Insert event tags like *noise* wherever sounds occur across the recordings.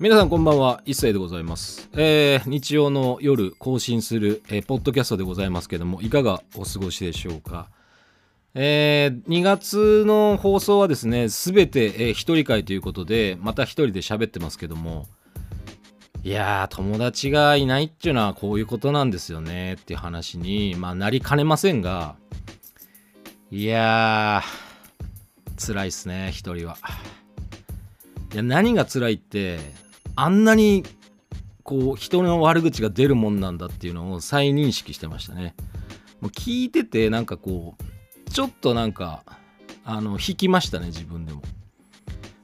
皆さんこんばんは。一斉でございます、えー日曜の夜更新する、えーポッドキャストでございますけどもいかがお過ごしでしょうか。えー2月の放送はですねすべて、えー一人会ということでまた一人で喋ってますけどもいやー友達がいないっていうのはこういうことなんですよねっていう話に、まあ、なりかねませんがいやー辛いっすね一人は。いや何が辛いってあんなにこう人の悪口が出るもんなんだっていうのを再認識してましたね。もう聞いててなんかこうちょっとなんかあの引きましたね自分でも、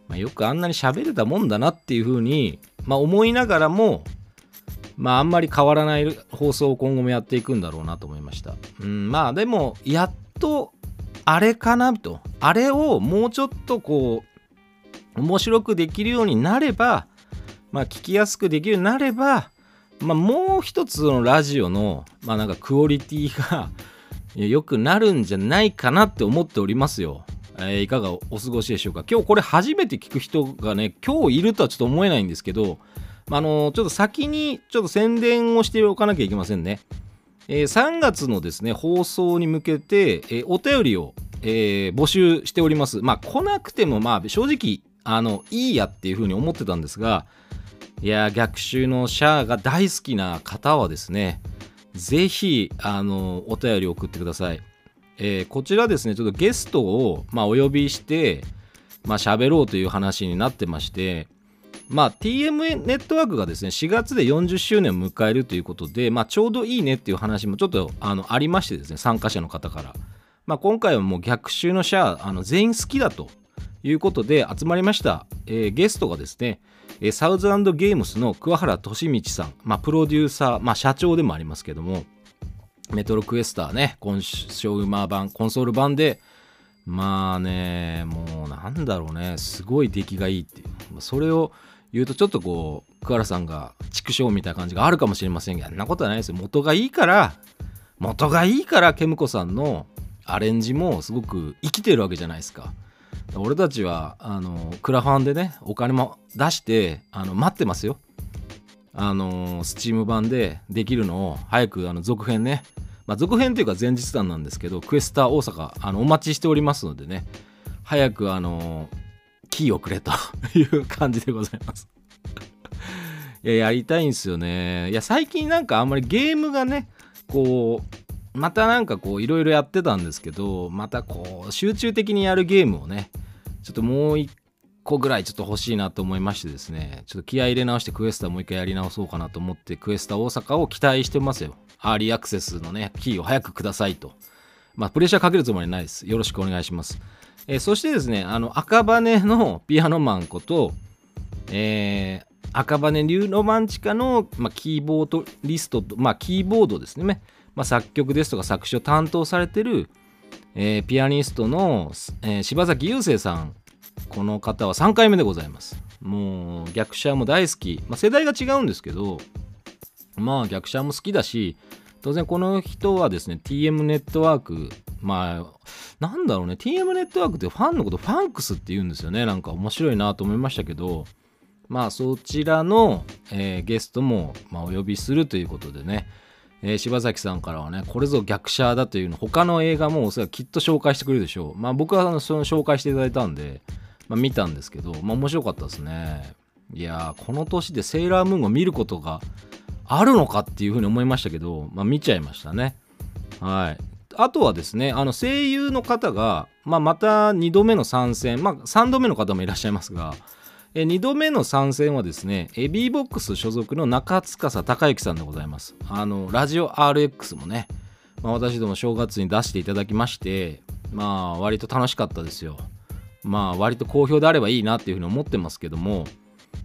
まあ、よくあんなに喋れたもんだなっていうふうに、まあ、思いながらもまああんまり変わらない放送を今後もやっていくんだろうなと思いました。うんまあでもやっとあれかなと。あれをもうちょっとこう面白くできるようになれば、まあ、聞きやすくできるようになれば、まあ、もう一つのラジオの、まあ、なんかクオリティが *laughs* 良くなるんじゃないかなって思っておりますよ。えーいかがお過ごしでしょうか今日これ初めて聞く人がね今日いるとはちょっと思えないんですけど、まああのちょっと先にちょっと宣伝をしておかなきゃいけませんね。えー3月のですね放送に向けて、えお便りを、え募集しております。まあ来なくてもまあ正直あのいいやっていうふうに思ってたんですがいや逆襲のシャアが大好きな方はですねぜひあのお便り送ってください。えーこちらですねちょっとゲストを、まあ、お呼びしてまあ喋ろうという話になってましてまあ TM ネットワークがですね4月で40周年を迎えるということで、まあ、ちょうどいいねっていう話もちょっとあのありましてですね参加者の方から、まあ、今回はもう逆襲のシャアあの全員好きだということで集まりました、えーゲストがですねえーサウズゲームスの桑原俊道さん、まあ、プロデューサー、まあ、社長でもありますけどもメトロクエスターねコンショウマー版コンソール版でまあねもうなんだろうねすごい出来がいいっていう。まあそれを言うとちょっとこう桑原さんが畜生みたいな感じがあるかもしれませんがそんなことはないですよ。元がいいから元がいいからケムコさんのアレンジもすごく生きてるわけじゃないですか。俺たちはあのクラファンでねお金も出してあの待ってますよ。あのスチーム版でできるのを早くあの続編ね、まあ、続編というか前日談なんですけどクエスター大阪あのお待ちしておりますのでね。早くあのキーをくれと *laughs* いう感じでございます。いややりたいんですよね。いや最近なんかあんまりゲームがねこうまたなんかこういろいろやってたんですけどまたこう集中的にやるゲームをねちょっともう一個ぐらいちょっと欲しいなと思いましてですねちょっと気合入れ直してクエスタもう一回やり直そうかなと思ってクエスタ大阪を期待してますよ。アーリーアクセスのねキーを早くくださいと。まあプレッシャーかけるつもりないです。よろしくお願いします。えーそしてですねあの赤羽のピアノマンことえー赤羽流ロマンチカの、まあ、キーボードリストと、まあ、キーボードですね、まあ、作曲ですとか作詞を担当されてる、えーピアニストの、えー柴崎雄生さん。この方は3回目でございます。もう逆者も大好き、まあ、世代が違うんですけどまあ逆者も好きだし当然この人はですね TM ネットワークまあなんだろうね。TM ネットワークってファンのことファンクスって言うんですよね。なんか面白いなと思いましたけどまあそちらの、えーゲストも、まあ、お呼びするということでね、えー柴崎さんからはねこれぞ逆者だというの他の映画もおそらくきっと紹介してくれるでしょう。まあ僕はあのその紹介していただいたんで、まあ、見たんですけどまあ面白かったですね。いやーこの年でセーラームーンを見ることがあるのかっていうふうに思いましたけど、まあ、見ちゃいましたね。はい。あとはですねあの声優の方が、まあ、また2度目の参戦、まあ、3度目の方もいらっしゃいますがえ2度目の参戦はですね、え B ボックス所属の中司孝之さんでございます。あの、ラジオ RX もね、まあ、私ども正月に出していただきまして、まあ、割と楽しかったですよ。まあ、割と好評であればいいなっていうふうに思ってますけども、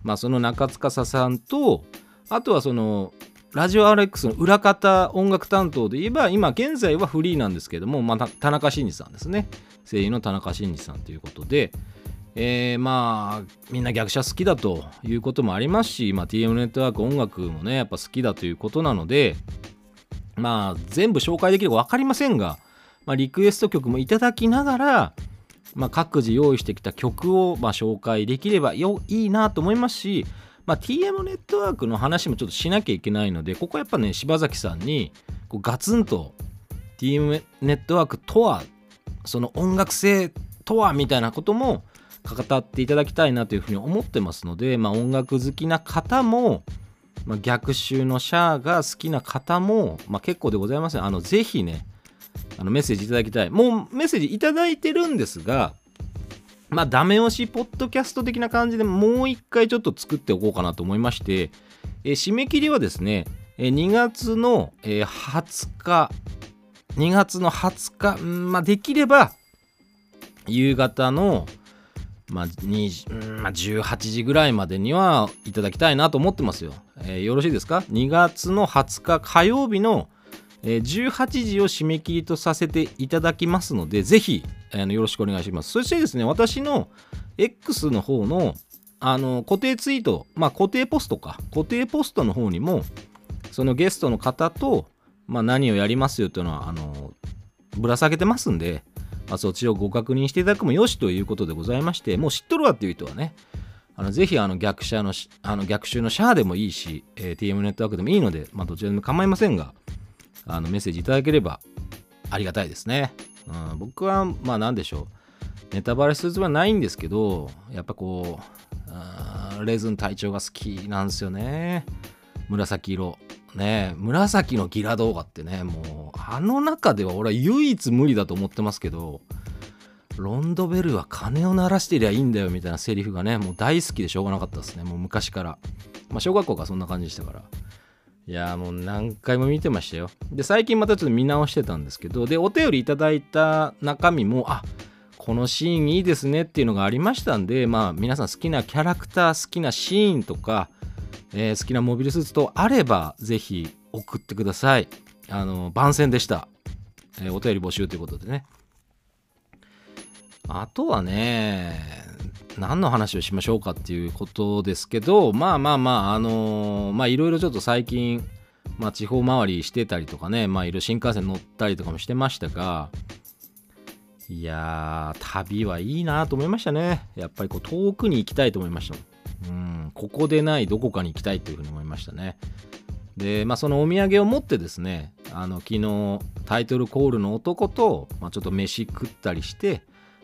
まあ、その中司さんと、あとはその、ラジオ RX の裏方音楽担当で言えば、今現在はフリーなんですけども、まあ、田中真二さんですね。声優の田中真二さんということで、えーまあみんな逆者好きだということもありますし、まあ、TM ネットワーク音楽もねやっぱ好きだということなのでまあ全部紹介できるか分かりませんが、まあ、リクエスト曲もいただきながら、まあ、各自用意してきた曲をまあ紹介できればよいいなと思いますし、まあ、TM ネットワークの話もちょっとしなきゃいけないのでここはやっぱね柴崎さんにこうガツンと TM ネットワークとはその音楽性とはみたいなことも語っていただきたいなというふうに思ってますので、まあ、音楽好きな方も、まあ、逆襲のシャアが好きな方も、まあ、結構でございますあのぜひねあのメッセージいただきたい。もうメッセージいただいてるんですがまあダメ押しポッドキャスト的な感じでもう一回ちょっと作っておこうかなと思いまして、え締め切りはですね、え2月の、え20日2月の20日、まあ、できれば夕方のまあ、20まあ、18時ぐらいまでにはいただきたいなと思ってますよ。えー、よろしいですか ?2 月の20日火曜日の、えー、18時を締め切りとさせていただきますので、ぜひ、えー、よろしくお願いします。そしてですね、私の X の方のあの固定ツイート、まあ、固定ポストか、固定ポストの方にも、そのゲストの方と、まあ、何をやりますよというのは、あのぶら下げてますんで、まあ、そっちをご確認していただくもよしということでございまして、もう知っとるわっていう人はね、あのぜひあの逆者のあの逆襲のシャアでもいいし、えー、TM ネットワークでもいいので、まあ、どちらでも構いませんが、あのメッセージいただければありがたいですね。うん、僕は、まあ何でしょう、ネタバレするつもりはないんですけど、やっぱこう、レズン隊長が好きなんですよね。紫色。ね紫のギラ動画ってねもうあの中では俺は唯一無理だと思ってますけどロンドベルは鐘を鳴らしてりゃいいんだよみたいなセリフがねもう大好きでしょうがなかったですね。もう昔から。まあ小学校がそんな感じでしたから。いやもう何回も見てましたよ。で最近またちょっと見直してたんですけどでお便りいただいた中身もあこのシーンいいですねっていうのがありましたんでまあ皆さん好きなキャラクター好きなシーンとかえー、好きなモビルスーツとあれば、ぜひ送ってください。あの、番宣でした。えー、お便り募集ということでね。あとはね、何の話をしましょうかっていうことですけど、まあまあまあ、あのー、まあいろいろちょっと最近、まあ地方回りしてたりとかね、まあいろいろ新幹線乗ったりとかもしてましたが、いやー、旅はいいなと思いましたね。やっぱりこう遠くに行きたいと思いました。うん、ここでないどこかに行きたいというふうに思いましたね。で、まあ、そのお土産を持ってですね、あの昨日タイトルコールの男と、まあ、ちょっと飯食ったりして、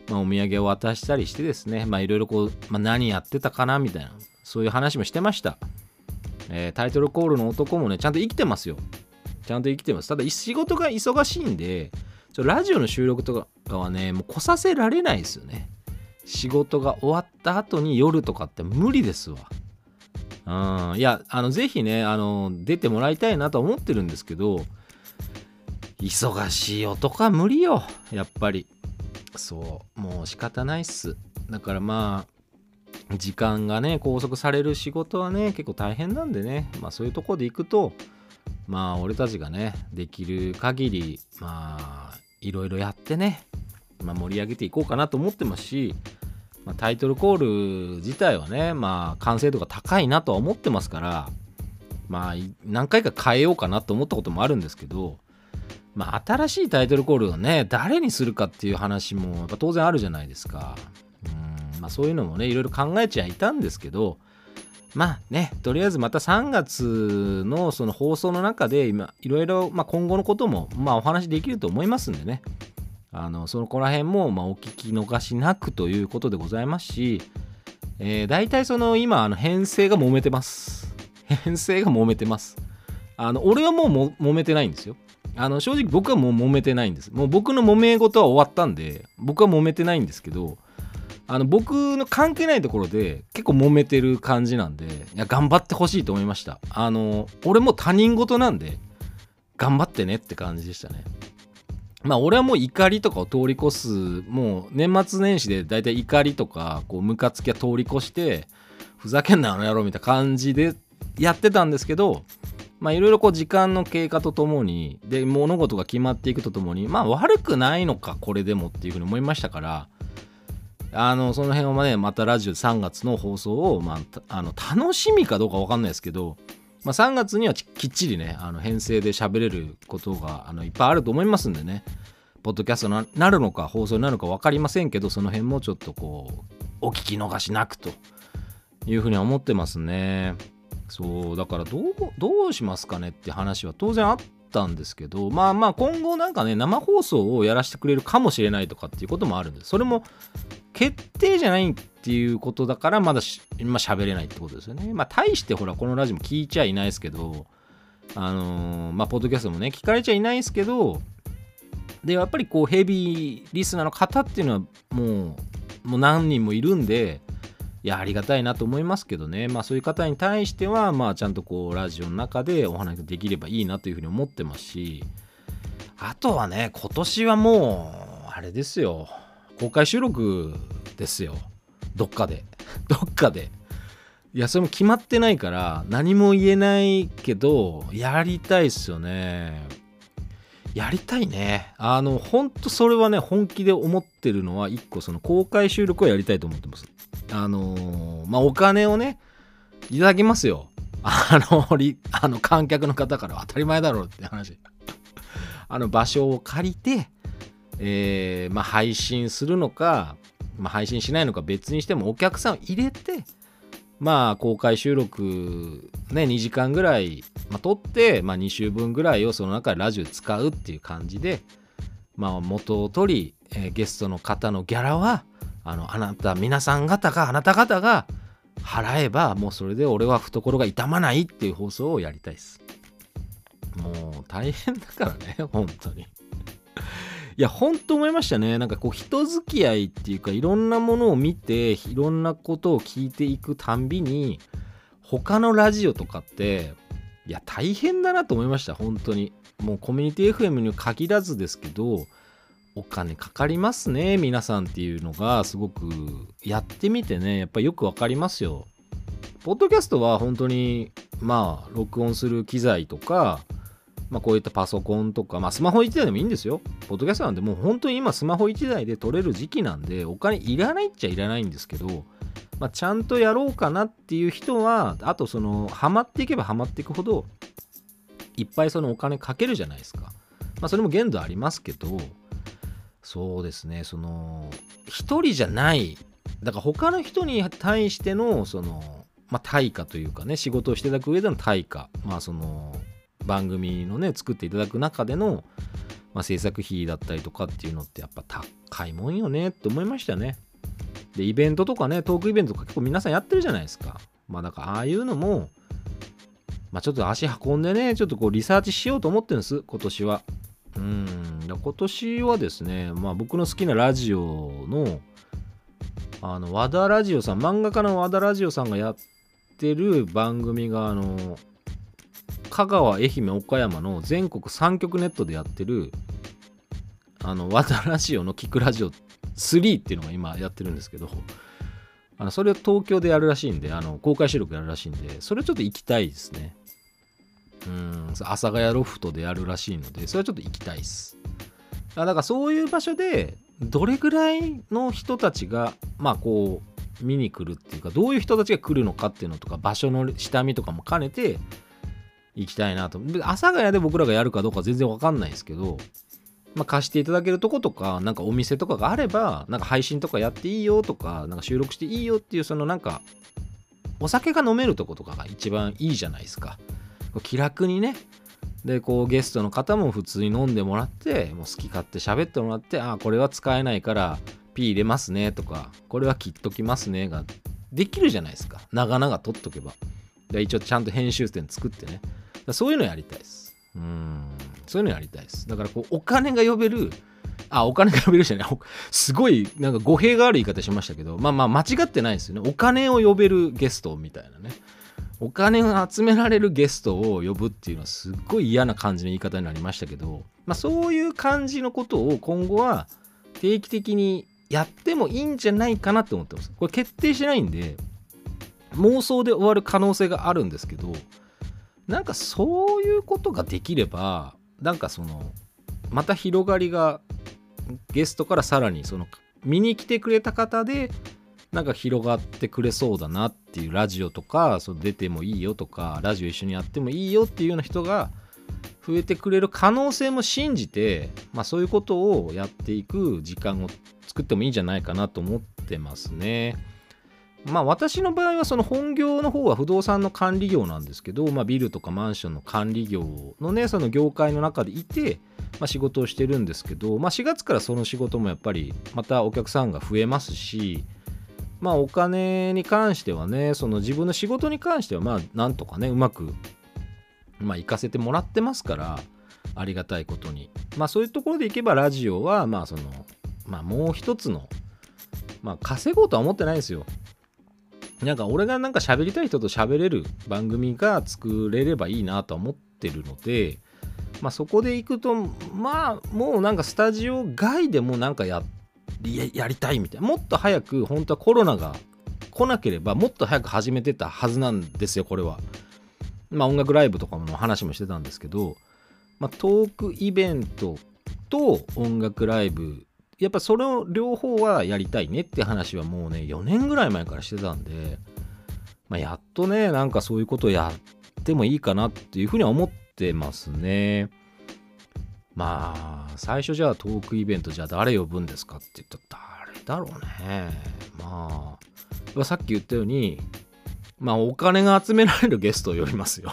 まあ、お土産を渡したりしてですね、まあ、いろいろこう、まあ、何やってたかなみたいな、そういう話もしてました。えー、タイトルコールの男もね、ちゃんと生きてますよ。ちゃんと生きてます。ただ、仕事が忙しいんで、ちょラジオの収録とかはね、もう来させられないですよね。仕事が終わった後に夜とかって無理ですわ。うん、いや、あの、ぜひね、あの、出てもらいたいなと思ってるんですけど、忙しい男は無理よ、やっぱり。そう、もう仕方ないっす。だからまあ、時間がね、拘束される仕事はね、結構大変なんでね、まあそういうとこで行くと、まあ俺たちがね、できる限り、まあ、いろいろやってね、まあ、盛り上げていこうかなと思ってますし、まあ、タイトルコール自体はね、まあ、完成度が高いなとは思ってますから、まあ、何回か変えようかなと思ったこともあるんですけど、まあ、新しいタイトルコールをね、誰にするかっていう話もやっぱ当然あるじゃないですか。うんまあ、そういうのもね、いろいろ考えちゃいたんですけど、まあね、とりあえずまた3月のその放送の中で今、いろいろ、まあ、今後のことも、まあ、お話できると思いますんでね、あのそのこら辺も、まあ、お聞き逃しなくということでございますし、えー、大体その今あの編成が揉めてます。*laughs* 編成が揉めてます。あの俺はもうも揉めてないんですよ。あの正直僕はもう揉めてないんです。もう僕の揉め事は終わったんで僕は揉めてないんですけどあの僕の関係ないところで結構揉めてる感じなんでいや頑張ってほしいと思いました。あの俺も他人事なんで頑張ってねって感じでしたね。まあ俺はもう怒りとかを通り越すもう年末年始でだいたい怒りとかこうムカつきは通り越してふざけんなあの野郎みたいな感じでやってたんですけどまあいろいろこう時間の経過とともにで物事が決まっていくとともにまあ悪くないのかこれでもっていうふうに思いましたからあのその辺はねまたラジオ3月の放送を、まあ、あの楽しみかどうか分かんないですけどまあ、3月にはきっちりね、あの編成で喋れることがあのいっぱいあると思いますんでね、ポッドキャストになるのか放送になるのか分かりませんけど、その辺もちょっとこう、お聞き逃しなくというふうには思ってますね。そうだからどうどうしますかねって話は当然あったんですけどまあまあ今後なんかね生放送をやらせてくれるかもしれないとかっていうこともあるんですそれも決定じゃないっていうことだからまだし、まあ、喋れないってことですよね。まあ大してほらこのラジオも聞いちゃいないですけどあのー、まあポッドキャストもね聞かれちゃいないですけどでやっぱりこうヘビーリスナーの方っていうのはもうもう何人もいるんでいやありがたいなと思いますけどね。まあそういう方に対してはまあちゃんとこうラジオの中でお話ができればいいなというふうに思ってますしあとはね今年はもうあれですよ。公開収録ですよ。どっかで。*laughs* どっかで。いやそれも決まってないから何も言えないけどやりたいっすよね。やりたいね。あのほんとそれはね本気で思ってるのは一個その公開収録をやりたいと思ってます。あのー、まあ、お金をね、いただきますよ。あの、*laughs* あの観客の方から。当たり前だろうって話。あの場所を借りて、えー、まあ、配信するのか、まあ、配信しないのか別にしてもお客さんを入れて、まあ、公開収録、ね、2時間ぐらい、まあ、撮って、まあ、2週分ぐらいをその中でラジオ使うっていう感じで、まあ、元を取り、えー、ゲストの方のギャラは、あのあなた皆さん方があなた方が払えばもうそれで俺は懐が痛まないっていう放送をやりたいです。もう大変だからね本当に。いや本当思いましたね。なんかこう人付き合いっていうかいろんなものを見ていろんなことを聞いていくたんびに他のラジオとかっていや大変だなと思いました。本当に。もうコミュニティ FM に限らずですけどお金かかりますね皆さんっていうのがすごくやってみてね。やっぱよくわかりますよ。ポッドキャストは本当にまあ録音する機材とか、まあ、こういったパソコンとか、まあ、スマホ1台でもいいんですよ。ポッドキャストなんでもう本当に今スマホ1台で撮れる時期なんでお金いらないっちゃいらないんですけど、まあ、ちゃんとやろうかなっていう人はあとそのハマっていけばハマっていくほどいっぱいそのお金かけるじゃないですか。まあそれも限度ありますけどそうですねその一人じゃないだから他の人に対してのその、まあ、対価というかね仕事をしていただく上での対価まあその番組のね作っていただく中での、まあ、制作費だったりとかっていうのってやっぱ高いもんよねって思いましたね。でイベントとかねトークイベントとか結構皆さんやってるじゃないですか。まあだからああいうのもまあちょっと足運んでねちょっとこうリサーチしようと思ってるんです今年は。うん。今年はですね、まあ、僕の好きなラジオのあの和田ラジオさん漫画家の和田ラジオさんがやってる番組があの香川愛媛岡山の全国3局ネットでやってるあの和田ラジオの聞くラジオ3っていうのが今やってるんですけどあのそれを東京でやるらしいんであの公開収録やるらしいんでそれちょっと行きたいですね。うん阿佐ヶ谷ロフトでやるらしいのでそれはちょっと行きたいです。だからそういう場所でどれぐらいの人たちがまあこう見に来るっていうかどういう人たちが来るのかっていうのとか場所の下見とかも兼ねて行きたいなと。阿佐ヶ谷で僕らがやるかどうか全然わかんないですけどまあ、貸していただけるとことか、なんかお店とかがあれば、なんか配信とかやっていいよとか、なんか収録していいよっていう、そのなんか、お酒が飲めるとことかが一番いいじゃないですか。気楽にね。でこうゲストの方も普通に飲んでもらってもう好き勝手喋ってもらってあこれは使えないから P 入れますねとかこれは切っときますねができるじゃないですか。長々取っとけば。で一応ちゃんと編集点作ってね。そういうのやりたいですうんそういうのやりたいですだからこうお金が呼べるあ、お金が呼べるじゃない。すごい、なんか語弊がある言い方しましたけど、まあまあ間違ってないですよね。お金を呼べるゲストみたいなね。お金を集められるゲストを呼ぶっていうのはすっごい嫌な感じの言い方になりましたけど、まあ、そういう感じのことを今後は定期的にやってもいいんじゃないかなって思ってます。これ決定しないんで妄想で終わる可能性があるんですけどなんかそういうことができればなんかそのまた広がりがゲストからさらにその見に来てくれた方でなんか広がってくれそうだなっていうラジオとかその出てもいいよとかラジオ一緒にやってもいいよっていうような人が増えてくれる可能性も信じて、まあ、そういうことをやっていく時間を作ってもいいんじゃないかなと思ってますね。まあ私の場合はその本業の方は不動産の管理業なんですけど、まあ、ビルとかマンションの管理業のねその業界の中でいて、まあ、仕事をしてるんですけど、まあ、4月からその仕事もやっぱりまたお客さんが増えますしまあお金に関してはねその自分の仕事に関してはまあなんとかねうまくまあ行かせてもらってますからありがたいことに。まあそういうところでいけばラジオはまあそのまあもう一つのまあ稼ごうとは思ってないですよ。なんか俺がなんか喋りたい人と喋れる番組が作れればいいなと思ってるので、まあ、そこで行くとまあもうなんかスタジオ外でもなんかややりたいみたいなもっと早く本当はコロナが来なければもっと早く始めてたはずなんですよこれは。まあ音楽ライブとかの話もしてたんですけど、まあ、トークイベントと音楽ライブやっぱそれを両方はやりたいねって話はもうね4年ぐらい前からしてたんで、まあ、やっとねなんかそういうことをやってもいいかなっていうふうには思ってますね。まあ最初じゃあトークイベントじゃあ誰呼ぶんですかって言ったら誰だろうね。まあさっき言ったようにまあお金が集められるゲストを呼びますよ。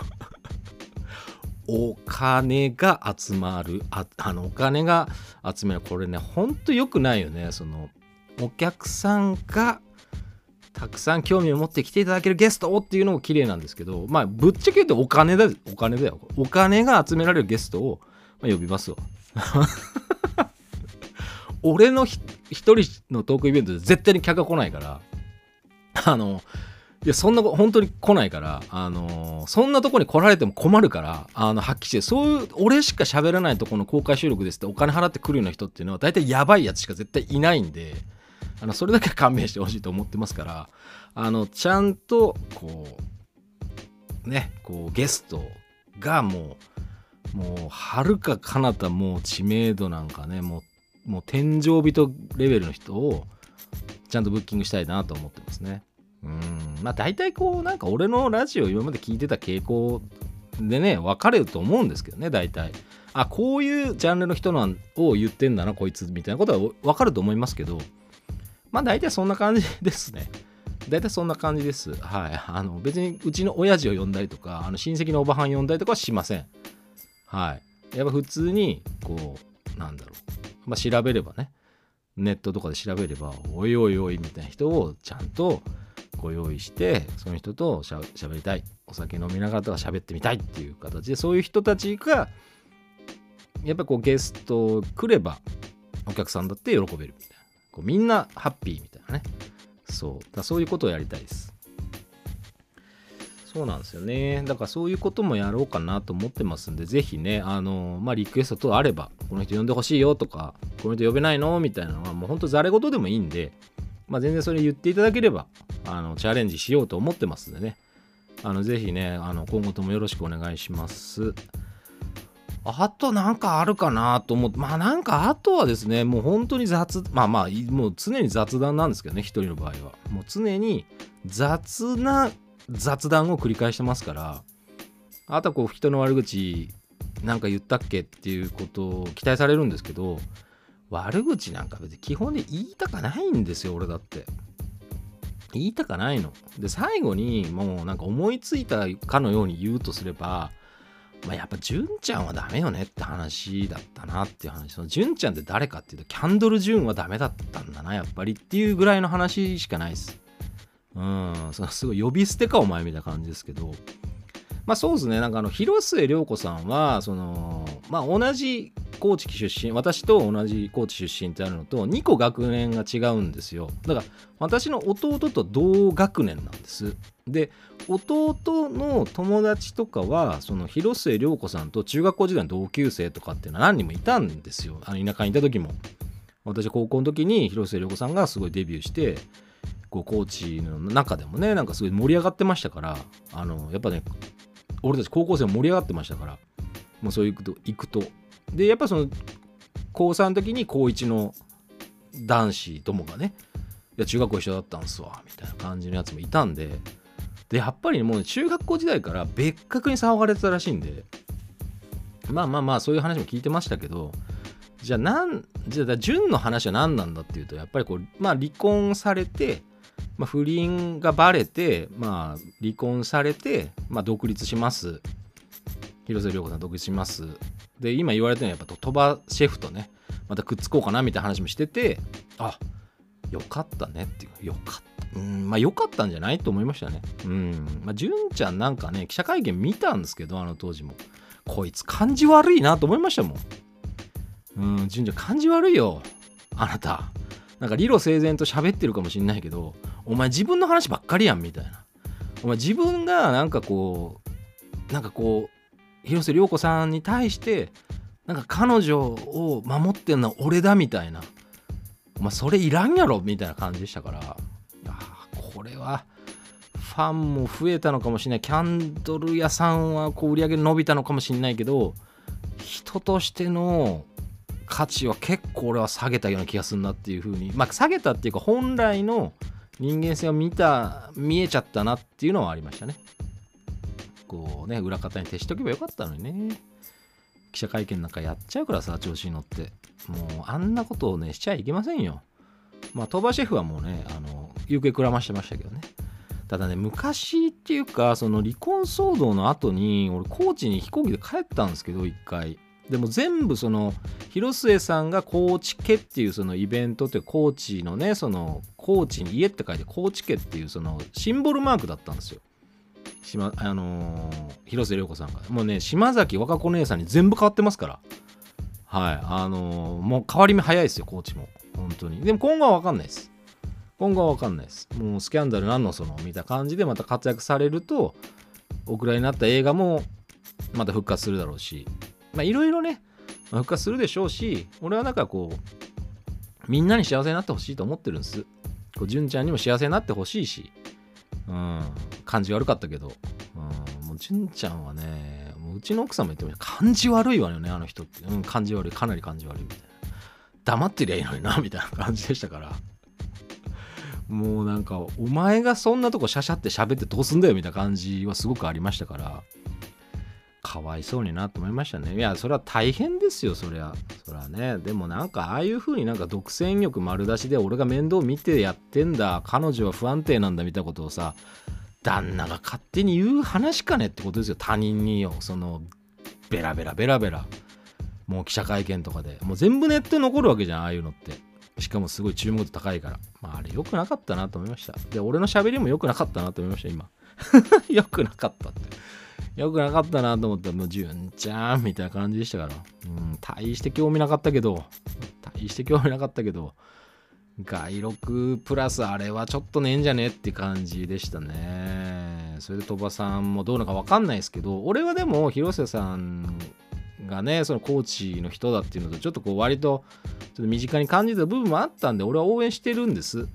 お金が集まるああのお金が集める。これねほんと良くないよね。そのお客さんがたくさん興味を持って来ていただけるゲストっていうのも綺麗なんですけどまあぶっちゃけ言うとお金だお金だよ。お金が集められるゲストを、まあ、呼びますわ。*laughs* 俺の一人のトークイベントで絶対に客が来ないからあのいや、そんな、本当に来ないから、あのー、そんなとこに来られても困るから、あの、発揮して、そういう、俺しか喋らないとこの公開収録ですってお金払ってくるような人っていうのは、大体やばいやつしか絶対いないんで、あの、それだけは勘弁してほしいと思ってますから、あの、ちゃんと、こう、ね、こう、ゲストがもう、もう、はるか彼方もう知名度なんかね、もう、もう天井人レベルの人を、ちゃんとブッキングしたいなと思ってますね。うん。まあ大体こうなんか俺のラジオ今まで聞いてた傾向でね分かれると思うんですけどね大体。あこういうジャンルの人なんを言ってんだなこいつみたいなことは分かると思いますけど。まあ大体そんな感じですね。大体そんな感じです。はい。あの別にうちの親父を呼んだりとかあの親戚のおばはん呼んだりとかはしません。はい。やっぱ普通にこうなんだろう。まあ調べればね。ネットとかで調べればおいおいおいみたいな人をちゃんとご用意してその人としゃべりたい。お酒飲みながらとか喋ってみたいっていう形でそういう人たちがやっぱこうゲスト来ればお客さんだって喜べるみたいな。こうみんなハッピーみたいなね。そう。だそういうことをやりたいです。そうなんですよね。だからそういうこともやろうかなと思ってますんで是非ねあのまあリクエスト等あればこの人呼んでほしいよとかこの人呼べないのみたいなのはもうほんとざれ言でもいいんでまあ、全然それ言っていただければあのチャレンジしようと思ってますんでね。あのぜひねあの今後ともよろしくお願いします。あとなんかあるかなと思ってまあなんかあとはですねもう本当に雑まあまあもう常に雑談なんですけどね一人の場合は。もう常に雑な雑談を繰り返してますからあとはこう人の悪口なんか言ったっけっていうことを期待されるんですけど悪口なんか別に基本で言いたかないんですよ、俺だって。言いたかないの。で、最後にもうなんか思いついたかのように言うとすれば、まあ、やっぱ純ちゃんはダメよねって話だったなっていう話。その純ちゃんって誰かっていうと、キャンドル・ジュンはダメだったんだな、やっぱりっていうぐらいの話しかないです。うん、そのすごい呼び捨てかお前みたいな感じですけど、まあそうですね、なんかあの、広末涼子さんは、その、まあ同じ高知出身私と同じ高知出身ってあるのと2個学年が違うんですよ。だから私の弟と同学年なんです。で弟の友達とかはその広末涼子さんと中学校時代の同級生とかっていうのは何人もいたんですよ。あの田舎にいた時も。私高校の時に広末涼子さんがすごいデビューしてこう高知の中でもねなんかすごい盛り上がってましたからあのやっぱね俺たち高校生盛り上がってましたから。もうそういうこと行くと。でやっぱその高3の時に高1の男子どもがねいや中学校一緒だったんすわみたいな感じのやつもいたんで。でやっぱりもう中学校時代から別格に騒がれてたらしいんで。まあまあまあそういう話も聞いてましたけど。じゃあなんじゃあ純の話は何なんだっていうとやっぱりこうまあ離婚されてまあ、不倫がバレて、まあ、離婚されて、まあ、独立します。広瀬涼子さん独立します。で今言われてるのはやっぱ鳥羽シェフとねまたくっつこうかなみたいな話もしててあよかったねっていうよかった。うんまあよかったんじゃないと思いましたね。うん。まあ純ちゃんなんかね記者会見見たんですけどあの当時も。こいつ感じ悪いなと思いましたもん。うん純ちゃん感じ悪いよ。あなた。なんか理路整然と喋ってるかもしんないけどお前自分の話ばっかりやんみたいな。お前自分がなんかこうなんかこう広瀬涼子さんに対してなんか彼女を守ってんのは俺だみたいな。お前それいらんやろみたいな感じでしたから。いやこれはファンも増えたのかもしれない。キャンドル屋さんはこう売り上げ伸びたのかもしれないけど人としての価値は結構俺は下げたような気がするなっていうふうに。まあ下げたっていうか本来の人間性を見た見えちゃったなっていうのはありましたね。こうね裏方に徹しとけばよかったのにね。記者会見なんかやっちゃうからさ調子に乗って。もうあんなことをねしちゃいけませんよ。まあ鳥羽シェフはもうねあの行方くらましてましたけどね。ただね昔っていうかその離婚騒動の後に俺高知に飛行機で帰ったんですけど一回。でも全部その広末さんが高知家っていうそのイベントって高知のねその高知に家って書いて高知家っていうそのシンボルマークだったんですよ。島あのー、広瀬涼子さんが。もうね島崎和歌子姉さんに全部変わってますから。はいあのー、もう変わり目早いですよ高知も。本当に。でも今後は分かんないです。今後は分かんないです。もうスキャンダルなんのその見た感じでまた活躍されるとお蔵になった映画もまた復活するだろうし。まあいろいろね、復活するでしょうし、俺はなんかこう、みんなに幸せになってほしいと思ってるんです。こう、純ちゃんにも幸せになってほしいし、うん、感じ悪かったけど、うん、もう純ちゃんはね、もううちの奥さんも言ってました。感じ悪いわよね、あの人って。うん、感じ悪い、かなり感じ悪いみたいな。黙ってりゃいいのにな、*laughs* みたいな感じでしたから。もうなんか、お前がそんなとこシャシャって喋ってどうすんだよみたいな感じはすごくありましたから、かわいそうになと思いましたね。いや、それは大変ですよ、そりゃ。そりゃね。でもなんか、ああいう風になんか独占欲丸出しで俺が面倒見てやってんだ、彼女は不安定なんだみたいなことをさ、旦那が勝手に言う話かねってことですよ、他人によ。その、ベラベラベラベラ。もう記者会見とかで。もう全部ネットに残るわけじゃん、ああいうのって。しかもすごい注目度高いから。まあ、あれ良くなかったなと思いました。で、俺の喋りも良くなかったなと思いました、今。*laughs* 良くなかったって。よくなかったなと思ったら、もう、純ちゃんみたいな感じでしたから。うん、大して興味なかったけど、大して興味なかったけど、外録プラスあれはちょっとねえんじゃねえって感じでしたね。それで鳥羽さんもどうなのかわかんないですけど、俺はでも広瀬さんがね、そのコーチの人だっていうのと、ちょっとこう割とちょっと身近に感じた部分もあったんで、俺は応援してるんです。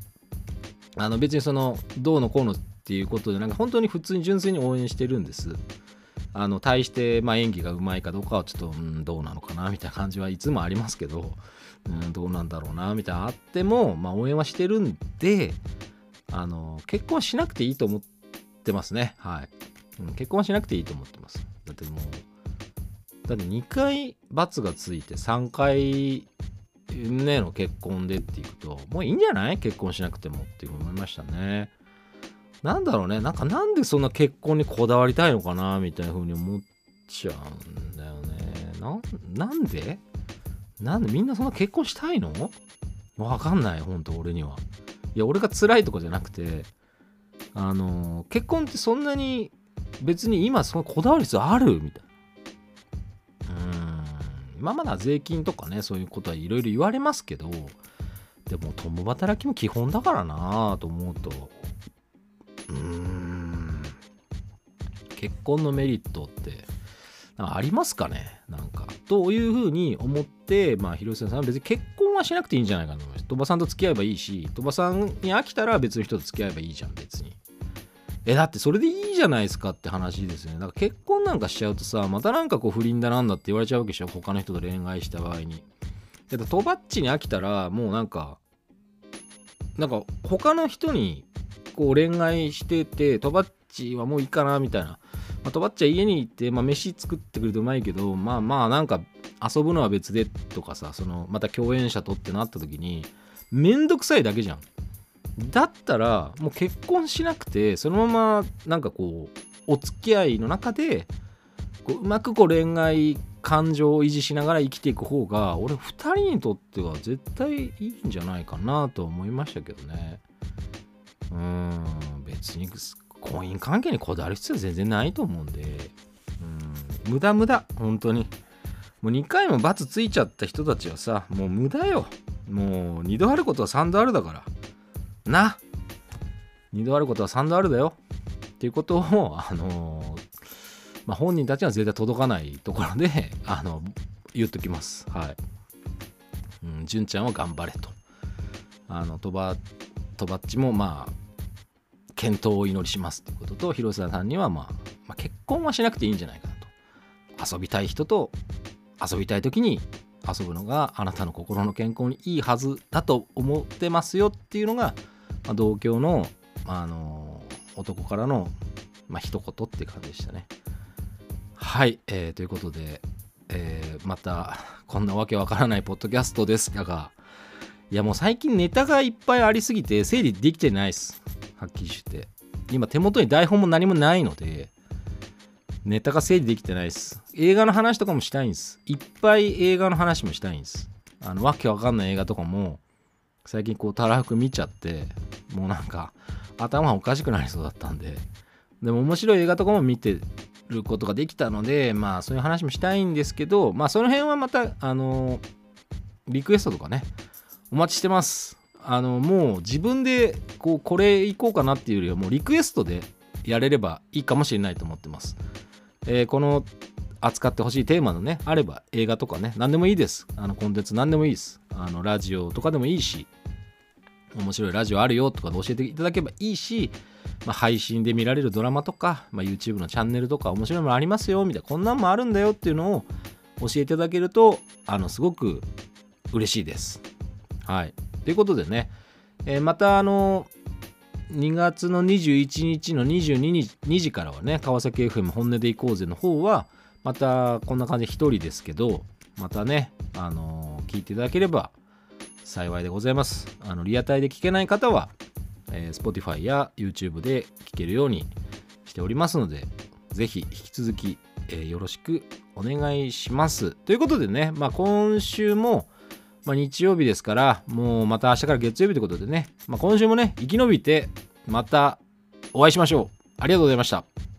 あの別にその、どうのこうのっていうことで、なんか本当に普通に純粋に応援してるんです。あの対して、まあ、演技がうまいかどうかはちょっと、うん、どうなのかなみたいな感じはいつもありますけど、うん、どうなんだろうなみたいなあっても、まあ、応援はしてるんであの結婚しなくていいと思ってますね。はい、うん、結婚はしなくていいと思ってます。だってもうだって2回罰がついて3回ねの結婚でっていうともういいんじゃない？結婚しなくてもって思いましたね。なんだろうね、なんかなんでそんな結婚にこだわりたいのかなみたいな風に思っちゃうんだよね。な、んで？なんで？みんなそんな結婚したいの？わかんない、ほんと俺には。いや、俺が辛いとかじゃなくて、あの、結婚ってそんなに別に今そのこだわり必要あるみたいな。うん。今まだ税金とかね、そういうことはいろいろ言われますけど、でも共働きも基本だからなと思うと、うん。結婚のメリットってありますかね？なんか。というふうに思ってまあ広瀬さんは別に結婚はしなくていいんじゃないかなと思います。鳥羽さんと付き合えばいいし鳥羽さんに飽きたら別の人と付き合えばいいじゃん別に。えだってそれでいいじゃないですかって話ですよね。だか結婚なんかしちゃうとさまたなんかこう不倫だなんだって言われちゃうわけでしょ。他の人と恋愛した場合に。だってとばっちに飽きたらもうなんかなんか他の人にこう恋愛しててとばっちはもういいかなみたいな、まあ、とばっちは家に行って、まあ、飯作ってくれてうまいけどまあまあなんか遊ぶのは別でとかさそのまた共演者とってなった時にめんどくさいだけじゃん。だったらもう結婚しなくてそのままなんかこうお付き合いの中でこううまくこう恋愛感情を維持しながら生きていく方が俺2人にとっては絶対いいんじゃないかなと思いましたけどね。うん別に婚姻関係にこだわる必要は全然ないと思うんで。うん無駄無駄本当に。もう2回も罰ついちゃった人たちはさもう無駄よ。もう2度あることは3度あるだから。な。2度あることは3度あるだよ。っていうことをあのーまあ、本人たちは絶対届かないところであの言っときます。はい、うん、純ちゃんは頑張れと。あのとばとばっちもまあ健闘をお祈りしますということと広瀬さんには、まあ、まあ結婚はしなくていいんじゃないかなと遊びたい人と遊びたい時に遊ぶのがあなたの心の健康にいいはずだと思ってますよっていうのが、まあ、同郷の、まあ、あの男からの、まあ、一言って感じでしたね。はい、えー、ということで、えー、またこんなわけわからないポッドキャストですが、いやもう最近ネタがいっぱいありすぎて整理できてないっす。はっきりして。今手元に台本も何もないので、ネタが整理できてないです。映画の話とかもしたいんです。いっぱい映画の話もしたいんです。あの、わけわかんない映画とかも、最近こう、たらふく見ちゃって、もうなんか、頭おかしくなりそうだったんで、でも面白い映画とかも見てることができたので、まあそういう話もしたいんですけど、まあその辺はまた、あの、リクエストとかね、お待ちしてます。あの、もう自分で、こう、これいこうかなっていうよりは、もうリクエストでやれればいいかもしれないと思ってます。えー、この扱ってほしいテーマのね、あれば映画とかね、何でもいいです。あの、コンテンツ何でもいいです。あの、ラジオとかでもいいし、面白いラジオあるよとかで教えていただければいいし、まあ、配信で見られるドラマとか、まあ、YouTube のチャンネルとか面白いものありますよみたいなこんなんもあるんだよっていうのを教えていただけるとあのすごく嬉しいです。はい。ということでね、えー、またあの2月の21日の22日2時からはね川崎 FM 本音でいこうぜの方はまたこんな感じで1人ですけどまたねあのー、聞いていただければ幸いでございますあのリアタイで聞けない方はえー、Spotify や YouTube で聞けるようにしておりますので、ぜひ引き続き、えー、よろしくお願いします。ということでね、まあ、今週も、まあ、日曜日ですから、もうまた明日から月曜日ということでね、まあ、今週もね、生き延びて、またお会いしましょう。ありがとうございました。